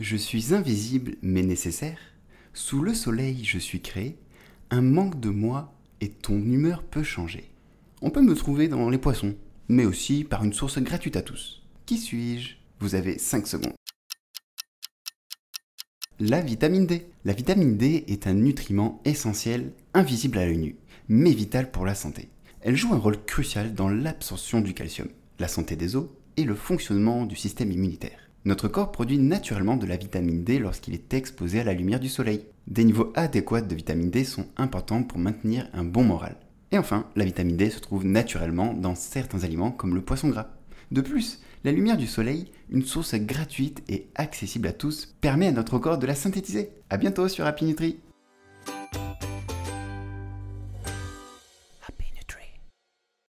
Je suis invisible mais nécessaire. Sous le soleil je suis créé. Un manque de moi et ton humeur peut changer. On peut me trouver dans les poissons, mais aussi par une source gratuite à tous. Qui suis-je? Vous avez 5 secondes. La vitamine D. La vitamine D est un nutriment essentiel, invisible à l'œil nu, mais vital pour la santé. Elle joue un rôle crucial dans l'absorption du calcium, la santé des os et le fonctionnement du système immunitaire. Notre corps produit naturellement de la vitamine D lorsqu'il est exposé à la lumière du soleil. Des niveaux adéquats de vitamine D sont importants pour maintenir un bon moral. Et enfin, la vitamine D se trouve naturellement dans certains aliments comme le poisson gras. De plus, la lumière du soleil, une source gratuite et accessible à tous, permet à notre corps de la synthétiser. A bientôt sur Happy Nutri